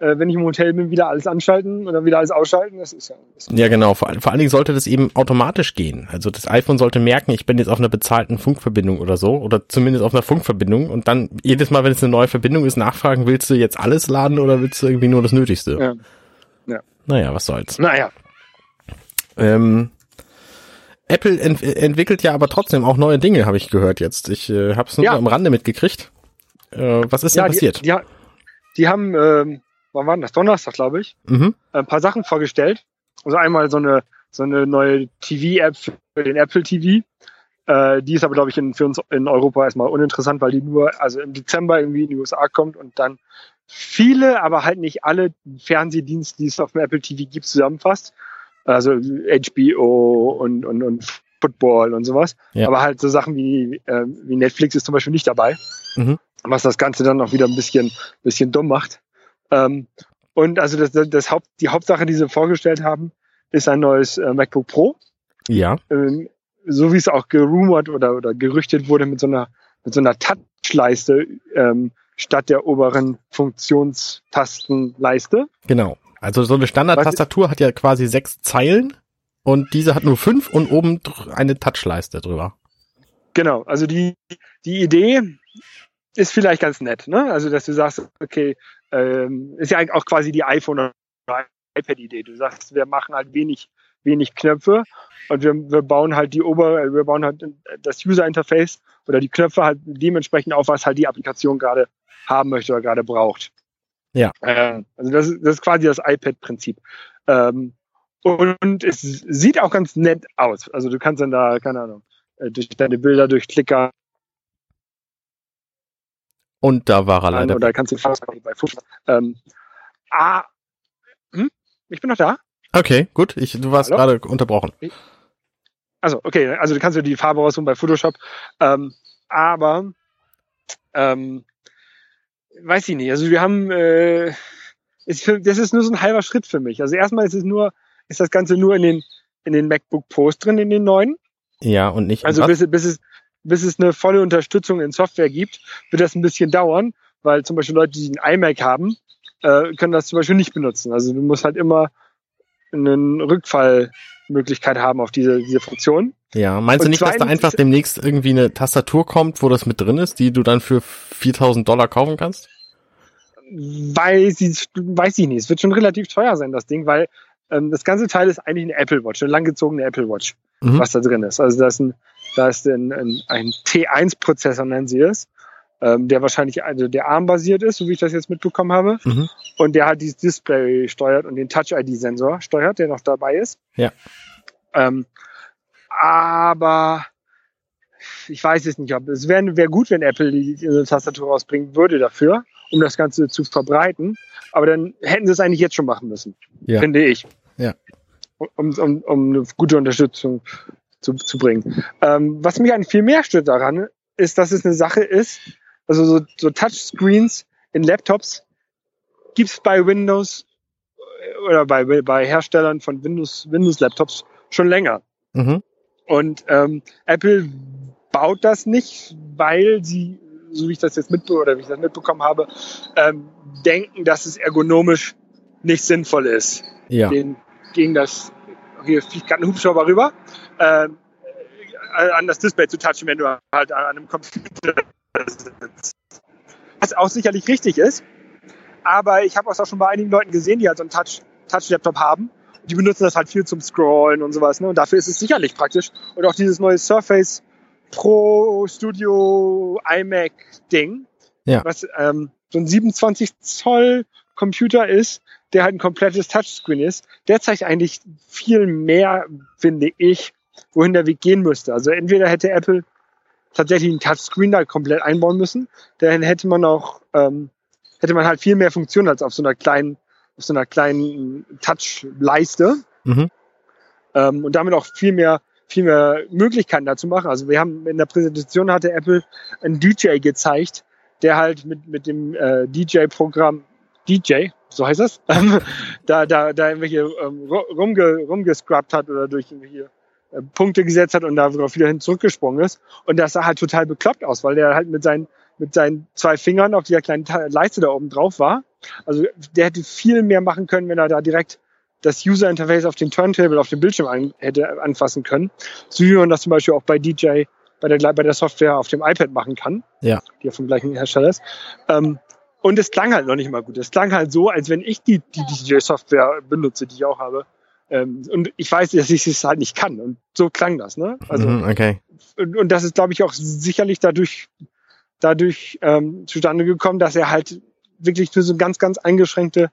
[SPEAKER 2] wenn ich im Hotel bin, wieder alles anschalten oder wieder alles ausschalten. Das ist ja bisschen.
[SPEAKER 3] Ja, genau. Vor, vor allen Dingen sollte das eben automatisch gehen. Also das iPhone sollte merken, ich bin jetzt auf einer bezahlten Funkverbindung oder so oder zumindest auf einer Funkverbindung und dann jedes Mal, wenn es eine neue Verbindung ist, nachfragen, willst du jetzt alles laden oder willst du irgendwie nur das Nötigste?
[SPEAKER 2] Ja.
[SPEAKER 3] Naja, was soll's.
[SPEAKER 2] Naja,
[SPEAKER 3] Ähm, Apple ent entwickelt ja aber trotzdem auch neue Dinge, habe ich gehört jetzt. Ich äh, habe es nur
[SPEAKER 2] Ja.
[SPEAKER 3] am Rande mitgekriegt. Äh, was ist denn
[SPEAKER 2] ja,
[SPEAKER 3] passiert?
[SPEAKER 2] Die, die, die haben, ähm, wann war das? Donnerstag, glaube ich,
[SPEAKER 3] mhm.
[SPEAKER 2] ein paar Sachen vorgestellt. Also einmal so eine, so eine neue TV-App für den Apple TV. Äh, die ist aber, glaube ich, in, für uns in Europa erstmal uninteressant, weil die nur, also im Dezember irgendwie in die USA kommt und dann viele, aber halt nicht alle Fernsehdienste, die es auf dem Apple TV gibt, zusammenfasst. Also HBO und, und, und Football und sowas.
[SPEAKER 3] Ja.
[SPEAKER 2] Aber halt so Sachen wie, äh, wie Netflix ist zum Beispiel nicht dabei.
[SPEAKER 3] Mhm.
[SPEAKER 2] Was das Ganze dann auch wieder ein bisschen, bisschen dumm macht. Ähm, und also das, das, Haupt, die Hauptsache, die sie vorgestellt haben, ist ein neues äh, MacBook Pro.
[SPEAKER 3] Ja,
[SPEAKER 2] Ähm, so wie es auch gerumort oder, oder gerüchtet wurde mit so einer, mit so einer Touchleiste ähm, statt der oberen Funktionstastenleiste.
[SPEAKER 3] genau. Also so eine Standardtastatur hat ja quasi sechs Zeilen und diese hat nur fünf und oben eine Touchleiste drüber.
[SPEAKER 2] Genau, also die, die Idee ist vielleicht ganz nett, ne? Also dass du sagst, okay, ähm, ist ja eigentlich auch quasi die iPhone oder iPad-Idee. Du sagst, wir machen halt wenig, wenig Knöpfe und wir, wir bauen halt die Ober, wir bauen halt das User-Interface oder die Knöpfe halt dementsprechend auf, was halt die Applikation gerade haben möchte oder gerade braucht.
[SPEAKER 3] Ja.
[SPEAKER 2] Ähm, also das, ist- das ist quasi das iPad-Prinzip. Ähm, und es sieht auch ganz nett aus. Also du kannst dann da, keine Ahnung, äh, durch deine Bilder, durch Klicker
[SPEAKER 3] Und da war er
[SPEAKER 2] an
[SPEAKER 3] leider.
[SPEAKER 2] oder kannst du fast bei Fuß. Ähm, ah, hm? Ich bin noch da.
[SPEAKER 3] Okay, gut. Ich, du warst
[SPEAKER 2] Hallo?
[SPEAKER 3] gerade unterbrochen.
[SPEAKER 2] Also, okay, also du kannst dir die Farbe raussuchen bei Photoshop. Ähm, aber ähm, weiß ich nicht. Also wir haben äh, ist für, das ist nur so ein halber Schritt für mich. Also erstmal ist es nur, ist das Ganze nur in den in den MacBook Pros drin, in den neuen.
[SPEAKER 3] Ja, und nicht.
[SPEAKER 2] Also bis, bis, es, bis es eine volle Unterstützung in Software gibt, wird das ein bisschen dauern, weil zum Beispiel Leute, die einen iMac haben, äh, können das zum Beispiel nicht benutzen. Also du musst halt immer eine Rückfallmöglichkeit haben auf diese, diese Funktion.
[SPEAKER 3] Ja, meinst du nicht, dass da einfach demnächst irgendwie eine Tastatur kommt, wo das mit drin ist, die du dann für 4000 Dollar kaufen kannst?
[SPEAKER 2] Weiß ich, weiß ich nicht. Es wird schon relativ teuer sein, das Ding, weil ähm, das ganze Teil ist eigentlich eine Apple Watch, eine langgezogene Apple Watch,
[SPEAKER 3] Mhm.
[SPEAKER 2] was da drin ist. Also da ist ein, da ist ein, ein, ein T1-Prozessor, nennen sie es, ähm, der wahrscheinlich also der ARM-basiert ist, so wie ich das jetzt mitbekommen habe.
[SPEAKER 3] Mhm.
[SPEAKER 2] Und der halt dieses Display steuert und den Touch-ID-Sensor steuert, der noch dabei ist.
[SPEAKER 3] Ja.
[SPEAKER 2] Ähm, aber ich weiß es nicht, ob es wäre wär gut, wenn Apple die, diese Tastatur rausbringen würde dafür, um das Ganze zu verbreiten. Aber dann hätten sie es eigentlich jetzt schon machen müssen,
[SPEAKER 3] Ja.
[SPEAKER 2] finde ich.
[SPEAKER 3] Ja.
[SPEAKER 2] Um, um, um eine gute Unterstützung zu, zu bringen. Ähm, was mich eigentlich viel mehr stört daran, ist, dass es eine Sache ist, also so, so Touchscreens in Laptops gibt es bei Windows äh, oder bei, bei Herstellern von Windows, Windows-Laptops schon länger.
[SPEAKER 3] Mhm.
[SPEAKER 2] Und ähm, Apple baut das nicht, weil sie, so wie ich das jetzt mitbe oder wie ich das mitbekommen habe, ähm, denken, dass es ergonomisch nicht sinnvoll ist,
[SPEAKER 3] Ja.
[SPEAKER 2] den, gegen das hier fliegt gerade ein Hubschrauber rüber, ähm, äh, an das Display zu touchen, wenn du halt an einem Computer sitzt. Was auch sicherlich richtig ist, aber ich habe es auch schon bei einigen Leuten gesehen, die halt so einen Touch- Touch-Laptop haben. Die benutzen das halt viel zum Scrollen und sowas. Ne? Und dafür ist es sicherlich praktisch. Und auch dieses neue Surface Pro Studio iMac Ding,
[SPEAKER 3] Ja.
[SPEAKER 2] was ähm, so ein 27 Zoll Computer ist, der halt ein komplettes Touchscreen ist, der zeigt eigentlich viel mehr, finde ich, wohin der Weg gehen müsste. Also entweder hätte Apple tatsächlich einen Touchscreen da komplett einbauen müssen, dann hätte man auch, ähm, hätte man halt viel mehr Funktionen als auf so einer kleinen, auf so einer kleinen Touch-Leiste
[SPEAKER 3] Mhm.
[SPEAKER 2] ähm, und damit auch viel mehr, viel mehr Möglichkeiten dazu machen. Also wir haben in der Präsentation hatte Apple einen DJ gezeigt, der halt mit, mit dem äh, DJ-Programm DJ, so heißt das, ähm, da, da, da irgendwelche ähm, ru- rumge, rumgescrubbt hat oder durch irgendwelche äh, Punkte gesetzt hat und darauf wieder hin zurückgesprungen ist. Und das sah halt total bekloppt aus, weil der halt mit seinen, mit seinen zwei Fingern auf dieser kleinen Leiste da oben drauf war. Also der hätte viel mehr machen können, wenn er da direkt das User Interface auf den Turntable, auf dem Bildschirm an, hätte anfassen können. So wie man das zum Beispiel auch bei DJ, bei der, bei der Software auf dem iPad machen kann.
[SPEAKER 3] Ja.
[SPEAKER 2] Die ja vom gleichen Hersteller ist. Ähm, und es klang halt noch nicht mal gut. Es klang halt so, als wenn ich die, die DJ-Software benutze, die ich auch habe. Ähm, und ich weiß, dass ich es halt nicht kann. Und so klang das, ne? Also,
[SPEAKER 3] mhm, okay.
[SPEAKER 2] und, und das ist, glaube ich, auch sicherlich dadurch, dadurch ähm, zustande gekommen, dass er halt wirklich nur so ganz, ganz eingeschränkte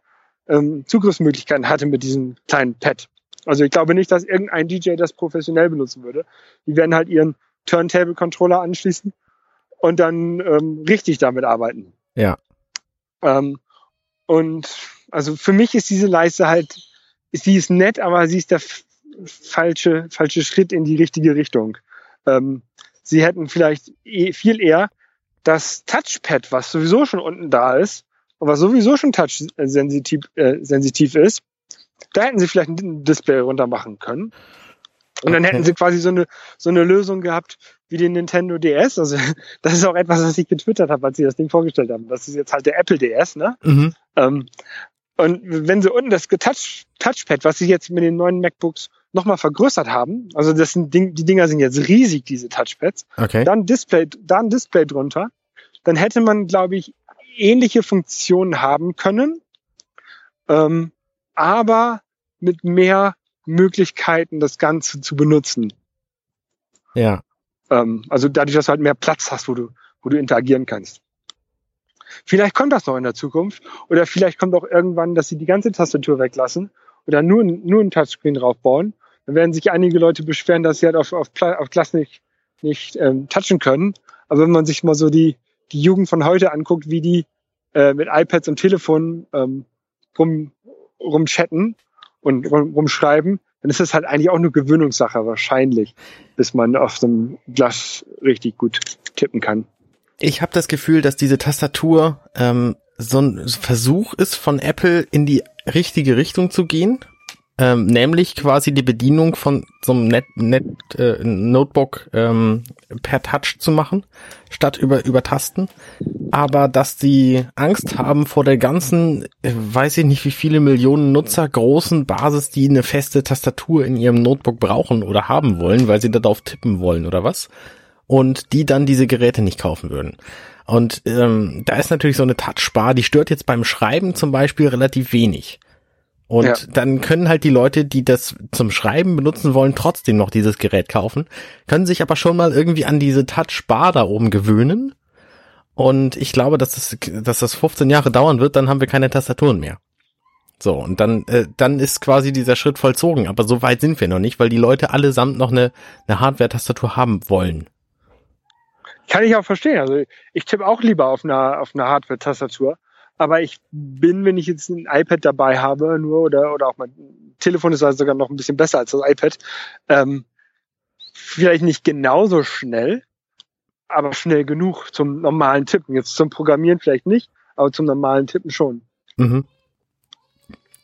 [SPEAKER 2] ähm, Zugriffsmöglichkeiten hatte mit diesem kleinen Pad. Also ich glaube nicht, dass irgendein DJ das professionell benutzen würde. Die werden halt ihren Turntable-Controller anschließen und dann ähm, richtig damit arbeiten.
[SPEAKER 3] Ja.
[SPEAKER 2] Ähm, und also für mich ist diese Leiste halt, sie ist nett, aber sie ist der falsche, falsche Schritt in die richtige Richtung. Ähm, sie hätten vielleicht eh, viel eher das Touchpad, was sowieso schon unten da ist was sowieso schon touch-sensitiv äh, sensitiv ist, da hätten sie vielleicht ein Display runter machen können. Und dann
[SPEAKER 3] Okay.
[SPEAKER 2] hätten sie quasi so eine, so eine Lösung gehabt wie den Nintendo DS. Also das ist auch etwas, was ich getwittert habe, als sie das Ding vorgestellt haben. Das ist jetzt halt der Apple DS, ne?
[SPEAKER 3] Mhm.
[SPEAKER 2] Ähm, und wenn sie unten das Touch, Touchpad, was sie jetzt mit den neuen MacBooks nochmal vergrößert haben, also das sind Ding, die Dinger sind jetzt riesig, diese Touchpads,
[SPEAKER 3] Okay.
[SPEAKER 2] dann Display, da ein Display drunter, dann hätte man, glaube ich, ähnliche Funktionen haben können, ähm, aber mit mehr Möglichkeiten, das Ganze zu benutzen.
[SPEAKER 3] Ja.
[SPEAKER 2] Ähm, also dadurch, dass du halt mehr Platz hast, wo du, wo du interagieren kannst. Vielleicht kommt das noch in der Zukunft oder vielleicht kommt auch irgendwann, dass sie die ganze Tastatur weglassen oder nur, nur ein Touchscreen draufbauen. Dann werden sich einige Leute beschweren, dass sie halt auf, auf, auf Glas nicht, nicht ähm, touchen können. Aber wenn man sich mal so die, die Jugend von heute anguckt, wie die äh, mit iPads und Telefonen ähm, rum, rumchatten und rum, rumschreiben, dann ist das halt eigentlich auch eine Gewöhnungssache wahrscheinlich, bis man auf so einem Glas richtig gut tippen kann.
[SPEAKER 3] Ich habe das Gefühl, dass diese Tastatur ähm, so ein Versuch ist von Apple in die richtige Richtung zu gehen. Ähm, nämlich quasi die Bedienung von so einem Net, Net äh, Notebook ähm, per Touch zu machen, statt über über Tasten. Aber dass die Angst haben vor der ganzen, äh, weiß ich nicht wie viele Millionen Nutzer großen Basis, die eine feste Tastatur in ihrem Notebook brauchen oder haben wollen, weil sie darauf tippen wollen oder was, und die dann diese Geräte nicht kaufen würden. Und ähm, da ist natürlich so eine Touchbar, die stört jetzt beim Schreiben zum Beispiel relativ wenig. Und
[SPEAKER 2] Ja.
[SPEAKER 3] dann können halt die Leute, die das zum Schreiben benutzen wollen, trotzdem noch dieses Gerät kaufen, können sich aber schon mal irgendwie an diese Touchbar da oben gewöhnen. Und ich glaube, dass das, dass das 15 Jahre dauern wird, dann haben wir keine Tastaturen mehr. So, und dann, äh, dann ist quasi dieser Schritt vollzogen. Aber so weit sind wir noch nicht, weil die Leute allesamt noch eine, eine Hardware-Tastatur haben wollen.
[SPEAKER 2] Kann ich auch verstehen. Also ich tippe auch lieber auf einer, auf einer Hardware-Tastatur. Aber ich bin, wenn ich jetzt ein iPad dabei habe, nur oder, oder auch mein Telefon ist also sogar noch ein bisschen besser als das iPad, ähm, vielleicht nicht genauso schnell, aber schnell genug zum normalen Tippen. Jetzt zum Programmieren vielleicht nicht, aber zum normalen Tippen schon.
[SPEAKER 3] Mhm.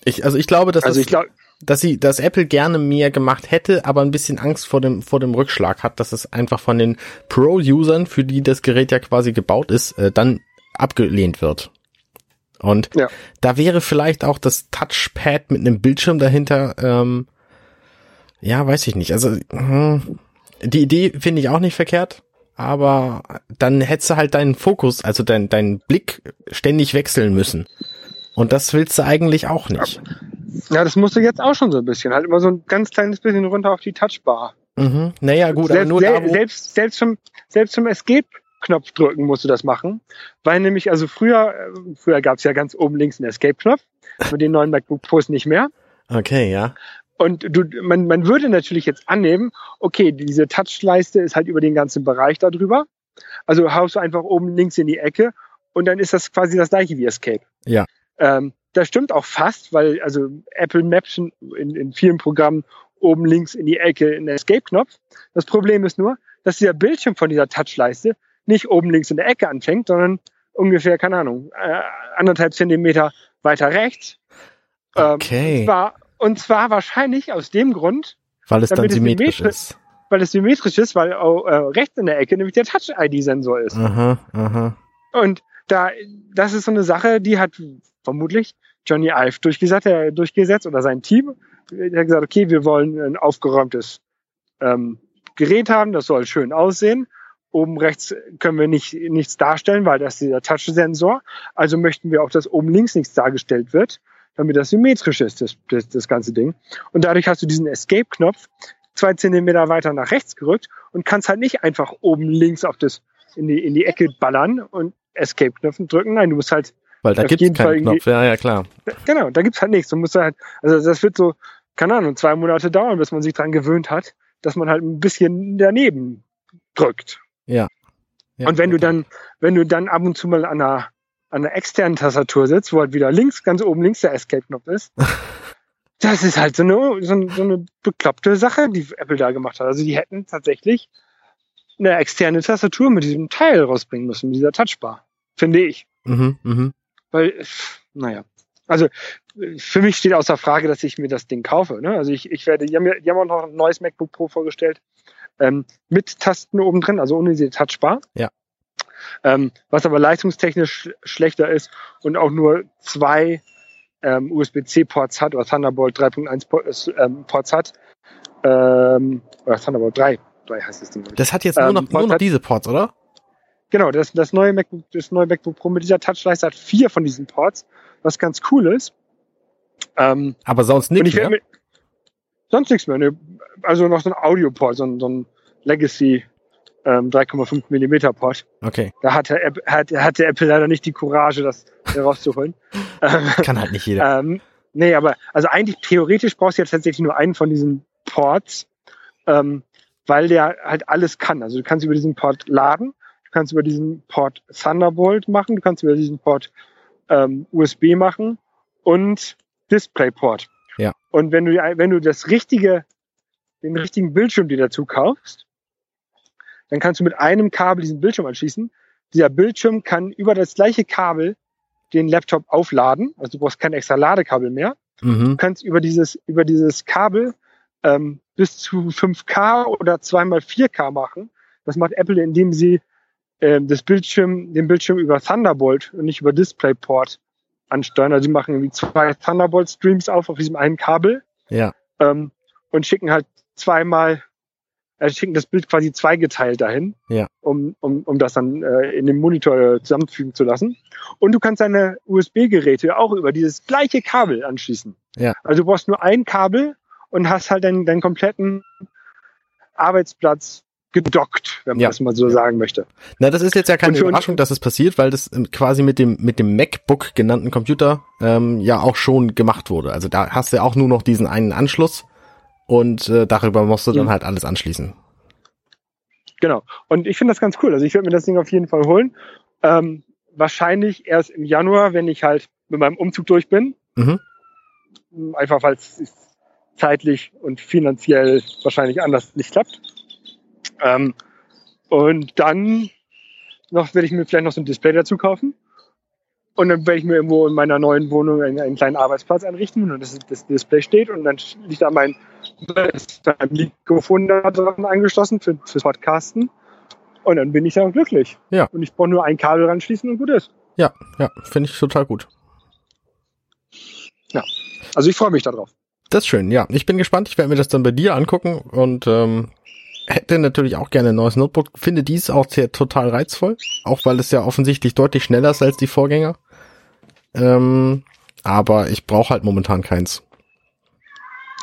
[SPEAKER 3] Ich, also ich glaube, dass,
[SPEAKER 2] Also
[SPEAKER 3] das,
[SPEAKER 2] ich glaube,
[SPEAKER 3] dass sie, dass Apple gerne mehr gemacht hätte, aber ein bisschen Angst vor dem, vor dem Rückschlag hat, dass es einfach von den Pro-Usern, für die das Gerät ja quasi gebaut ist, äh, dann abgelehnt wird. Und
[SPEAKER 2] Ja.
[SPEAKER 3] da wäre vielleicht auch das Touchpad mit einem Bildschirm dahinter, ähm, ja, weiß ich nicht. Also hm, die Idee finde ich auch nicht verkehrt, aber dann hättest du halt deinen Fokus, also dein, deinen Blick ständig wechseln müssen. Und das willst du eigentlich auch nicht.
[SPEAKER 2] ja, das musste jetzt auch schon so ein bisschen. Halt immer so ein ganz kleines bisschen runter auf die Touchbar.
[SPEAKER 3] Mhm. Naja, gut, aber
[SPEAKER 2] selbst,
[SPEAKER 3] nur
[SPEAKER 2] sel-
[SPEAKER 3] da, wo,
[SPEAKER 2] selbst, selbst zum, selbst zum Escape-Knopf drücken musst du das machen. Weil nämlich, also früher, äh, früher gab es ja ganz oben links einen Escape-Knopf. Mit den neuen MacBook Pros nicht mehr.
[SPEAKER 3] Okay, ja.
[SPEAKER 2] Und du, man, man würde natürlich jetzt annehmen, okay, diese Touchleiste ist halt über den ganzen Bereich da drüber. Also haust du einfach oben links in die Ecke und dann ist das quasi das gleiche wie Escape.
[SPEAKER 3] Ja.
[SPEAKER 2] Ähm, das stimmt auch fast, weil also Apple Maps in, in vielen Programmen oben links in die Ecke einen Escape-Knopf. Das Problem ist nur, dass dieser Bildschirm von dieser Touchleiste nicht oben links in der Ecke anfängt, sondern ungefähr, keine Ahnung, äh, anderthalb Zentimeter weiter rechts. Ähm,
[SPEAKER 3] Okay.
[SPEAKER 2] und, zwar, und zwar wahrscheinlich aus dem Grund,
[SPEAKER 3] Weil es dann symmetrisch
[SPEAKER 2] symmetri-
[SPEAKER 3] ist.
[SPEAKER 2] weil es symmetrisch ist, weil auch, äh, rechts in der Ecke nämlich der Touch-ID-Sensor ist.
[SPEAKER 3] Aha, aha.
[SPEAKER 2] Und da, das ist so eine Sache, die hat vermutlich Johnny Ive durchgesetzt, äh, durchgesetzt oder sein Team. Der hat gesagt, okay, wir wollen ein aufgeräumtes ähm, Gerät haben, das soll schön aussehen. Oben rechts können wir nicht, nichts darstellen, weil das ist dieser Touch-Sensor. Also möchten wir auch, dass oben links nichts dargestellt wird, damit das symmetrisch ist, das, das, das ganze Ding. Und dadurch hast du diesen Escape-Knopf zwei Zentimeter weiter nach rechts gerückt und kannst halt nicht einfach oben links auf das, in die, in die Ecke ballern und Escape-Knöpfen drücken. Nein, du musst halt,
[SPEAKER 3] Weil da
[SPEAKER 2] jeden Fall
[SPEAKER 3] keinen Knopf. Ja, ja, klar.
[SPEAKER 2] genau, da gibt's halt nichts. Du musst halt, also das wird so, keine Ahnung, zwei Monate dauern, bis man sich dran gewöhnt hat, dass man halt ein bisschen daneben drückt.
[SPEAKER 3] Ja,
[SPEAKER 2] und wenn
[SPEAKER 3] ja,
[SPEAKER 2] du dann, wenn du dann ab und zu mal an einer, an einer externen Tastatur sitzt, wo halt wieder links, ganz oben links der Escape-Knopf ist, das ist halt so eine, so, so eine bekloppte Sache, die Apple da gemacht hat. Also die hätten tatsächlich eine externe Tastatur mit diesem Teil rausbringen müssen, mit dieser Touchbar. Finde ich.
[SPEAKER 3] Mhm, mhm.
[SPEAKER 2] Weil, naja. Also für mich steht außer Frage, dass ich mir das Ding kaufe. Ne? Also ich, ich werde, die haben, ja- die haben auch noch ein neues MacBook Pro vorgestellt, ähm, mit Tasten oben drin, also ohne diese Touchbar.
[SPEAKER 3] Ja.
[SPEAKER 2] Ähm, was aber leistungstechnisch sch- schlechter ist und auch nur zwei ähm, USB-C-Ports hat oder Thunderbolt 3.1 Ports, ähm, Ports hat. Ähm, oder Thunderbolt 3, 3 heißt das Ding.
[SPEAKER 3] Das hat jetzt nur
[SPEAKER 2] Ähm,
[SPEAKER 3] noch, nur noch
[SPEAKER 2] hat-
[SPEAKER 3] diese Ports, oder?
[SPEAKER 2] Genau, das, das, neue MacBook, das neue MacBook Pro mit dieser Touchleiste hat vier von diesen Ports, was ganz cool ist. Ähm,
[SPEAKER 3] Aber sonst nichts
[SPEAKER 2] ich werde
[SPEAKER 3] mehr.
[SPEAKER 2] mir sonst nichts mehr. Ne? Also noch so ein Audio-Port, so ein, so ein Legacy ähm, 3,5 Millimeter Port.
[SPEAKER 3] Okay,
[SPEAKER 2] Da hatte, App- hat, hatte Apple leider nicht die Courage, das herauszuholen.
[SPEAKER 3] kann halt nicht jeder.
[SPEAKER 2] ähm, nee, aber also eigentlich theoretisch brauchst du ja tatsächlich nur einen von diesen Ports, ähm, weil der halt alles kann. Also du kannst über diesen Port laden, du kannst über diesen Port Thunderbolt machen, du kannst über diesen Port ähm, USB machen und DisplayPort.
[SPEAKER 3] Ja.
[SPEAKER 2] Und wenn du wenn du das richtige, den richtigen Bildschirm dir dazu kaufst, dann kannst du mit einem Kabel diesen Bildschirm anschließen. Dieser Bildschirm kann über das gleiche Kabel den Laptop aufladen. Also du brauchst kein extra Ladekabel mehr.
[SPEAKER 3] Mhm.
[SPEAKER 2] Du kannst über dieses, über dieses Kabel ähm, bis zu 5K oder 2x4K machen. Das macht Apple, indem sie ähm, das Bildschirm, den Bildschirm über Thunderbolt und nicht über DisplayPort ansteuern. Also sie machen irgendwie zwei Thunderbolt-Streams auf auf diesem einen Kabel
[SPEAKER 3] Ja.
[SPEAKER 2] ähm, und schicken halt zweimal, also schicken das Bild quasi zweigeteilt dahin,
[SPEAKER 3] Ja.
[SPEAKER 2] um, um, um das dann äh, in dem Monitor äh, zusammenfügen zu lassen. Und du kannst deine USB-Geräte auch über dieses gleiche Kabel anschließen.
[SPEAKER 3] Ja.
[SPEAKER 2] Also du brauchst nur ein Kabel und hast halt deinen, deinen kompletten Arbeitsplatz gedockt, wenn man
[SPEAKER 3] Ja.
[SPEAKER 2] das mal so sagen möchte.
[SPEAKER 3] Na, das ist jetzt ja keine Überraschung, dass es passiert, weil das quasi mit dem mit dem MacBook genannten Computer ähm, ja auch schon gemacht wurde. Also da hast du ja auch nur noch diesen einen Anschluss und äh, darüber musst du dann
[SPEAKER 2] Ja.
[SPEAKER 3] halt alles anschließen.
[SPEAKER 2] Genau. Und ich finde das ganz cool. Also ich werde mir das Ding auf jeden Fall holen. Ähm, wahrscheinlich erst im Januar, wenn ich halt mit meinem Umzug durch bin.
[SPEAKER 3] Mhm.
[SPEAKER 2] Einfach weil es zeitlich und finanziell wahrscheinlich anders nicht klappt. Ähm, und dann noch werde ich mir vielleicht noch so ein Display dazu kaufen. Und dann werde ich mir irgendwo in meiner neuen Wohnung einen, einen kleinen Arbeitsplatz einrichten und das, das Display steht und dann liegt da mein, ist da ein Mikrofon da dran angeschlossen für, fürs Podcasten. Und dann bin ich dann glücklich.
[SPEAKER 3] Ja.
[SPEAKER 2] Und ich brauche nur ein Kabel ranschließen und gut ist.
[SPEAKER 3] Ja, ja, finde ich total gut.
[SPEAKER 2] Also ich freue mich darauf.
[SPEAKER 3] Das ist schön, ja. Ich bin gespannt, ich werde mir das dann bei dir angucken und ähm, hätte natürlich auch gerne ein neues Notebook. Finde dies auch sehr total reizvoll, auch weil es ja offensichtlich deutlich schneller ist als die Vorgänger. Ähm, aber ich brauche halt momentan keins.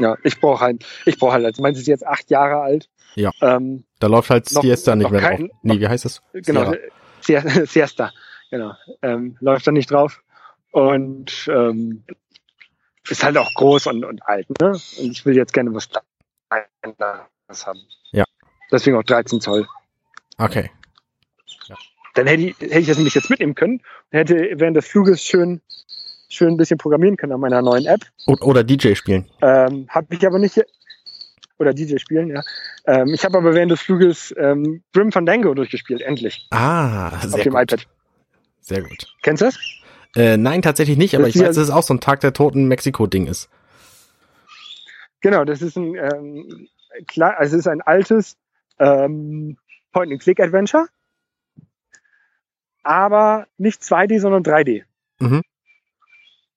[SPEAKER 2] Ja, ich brauche halt, ich brauche halt, also meins ist jetzt acht Jahre alt.
[SPEAKER 3] Ja.
[SPEAKER 2] Ähm,
[SPEAKER 3] Da läuft halt
[SPEAKER 2] Noch-
[SPEAKER 3] Siesta nicht
[SPEAKER 2] noch
[SPEAKER 3] mehr
[SPEAKER 2] kein-
[SPEAKER 3] drauf. Nee, wie heißt es?
[SPEAKER 2] genau,
[SPEAKER 3] Sierra.
[SPEAKER 2] Siesta. Genau. Ähm, läuft da nicht drauf. Und ähm, ist halt auch groß und, und alt, ne? Und ich will jetzt gerne was Kleineres haben.
[SPEAKER 3] Ja.
[SPEAKER 2] Deswegen auch 13 Zoll.
[SPEAKER 3] Okay.
[SPEAKER 2] Dann hätte ich, hätte ich das nämlich jetzt mitnehmen können und hätte während des Fluges schön, schön ein bisschen programmieren können an meiner neuen App.
[SPEAKER 3] Oder DJ spielen.
[SPEAKER 2] Ähm, habe ich aber nicht, oder DJ spielen, ja. Ähm, ich habe aber während des Fluges ähm, Grim Fandango durchgespielt, endlich,
[SPEAKER 3] Ah,
[SPEAKER 2] auf
[SPEAKER 3] sehr
[SPEAKER 2] dem
[SPEAKER 3] gut.
[SPEAKER 2] iPad.
[SPEAKER 3] Sehr gut.
[SPEAKER 2] Kennst du das?
[SPEAKER 3] Äh, nein, tatsächlich nicht, aber
[SPEAKER 2] Das
[SPEAKER 3] ich
[SPEAKER 2] ja-
[SPEAKER 3] weiß, dass es auch so ein Tag der Toten Mexiko-Ding ist.
[SPEAKER 2] Genau, das ist ein, ähm, klar, also es ist ein altes ähm, Point-and-Click-Adventure, aber nicht 2D, sondern 3D.
[SPEAKER 3] Mhm.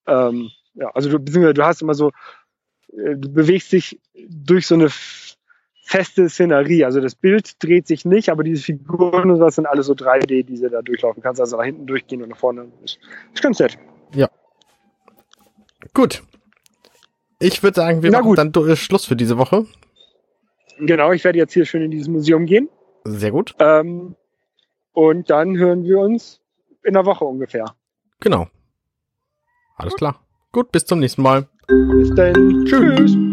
[SPEAKER 2] Ähm, ja, also du, beziehungsweise du hast immer so, äh, du bewegst dich durch so eine feste Szenerie. Also das Bild dreht sich nicht, aber diese Figuren und was sind alles so 3D, die du da durchlaufen kannst. Also nach hinten durchgehen und nach vorne. Ist, ist ganz nett.
[SPEAKER 3] Gut. Ich würde sagen, wir
[SPEAKER 2] Na
[SPEAKER 3] machen
[SPEAKER 2] gut.
[SPEAKER 3] dann du- Schluss für diese Woche.
[SPEAKER 2] Genau, ich werde jetzt hier schön in dieses Museum gehen.
[SPEAKER 3] Sehr gut.
[SPEAKER 2] Ähm, und dann hören wir uns in einer Woche ungefähr.
[SPEAKER 3] Genau. Alles klar. Gut, bis zum nächsten Mal.
[SPEAKER 2] Bis dann. Tschüss.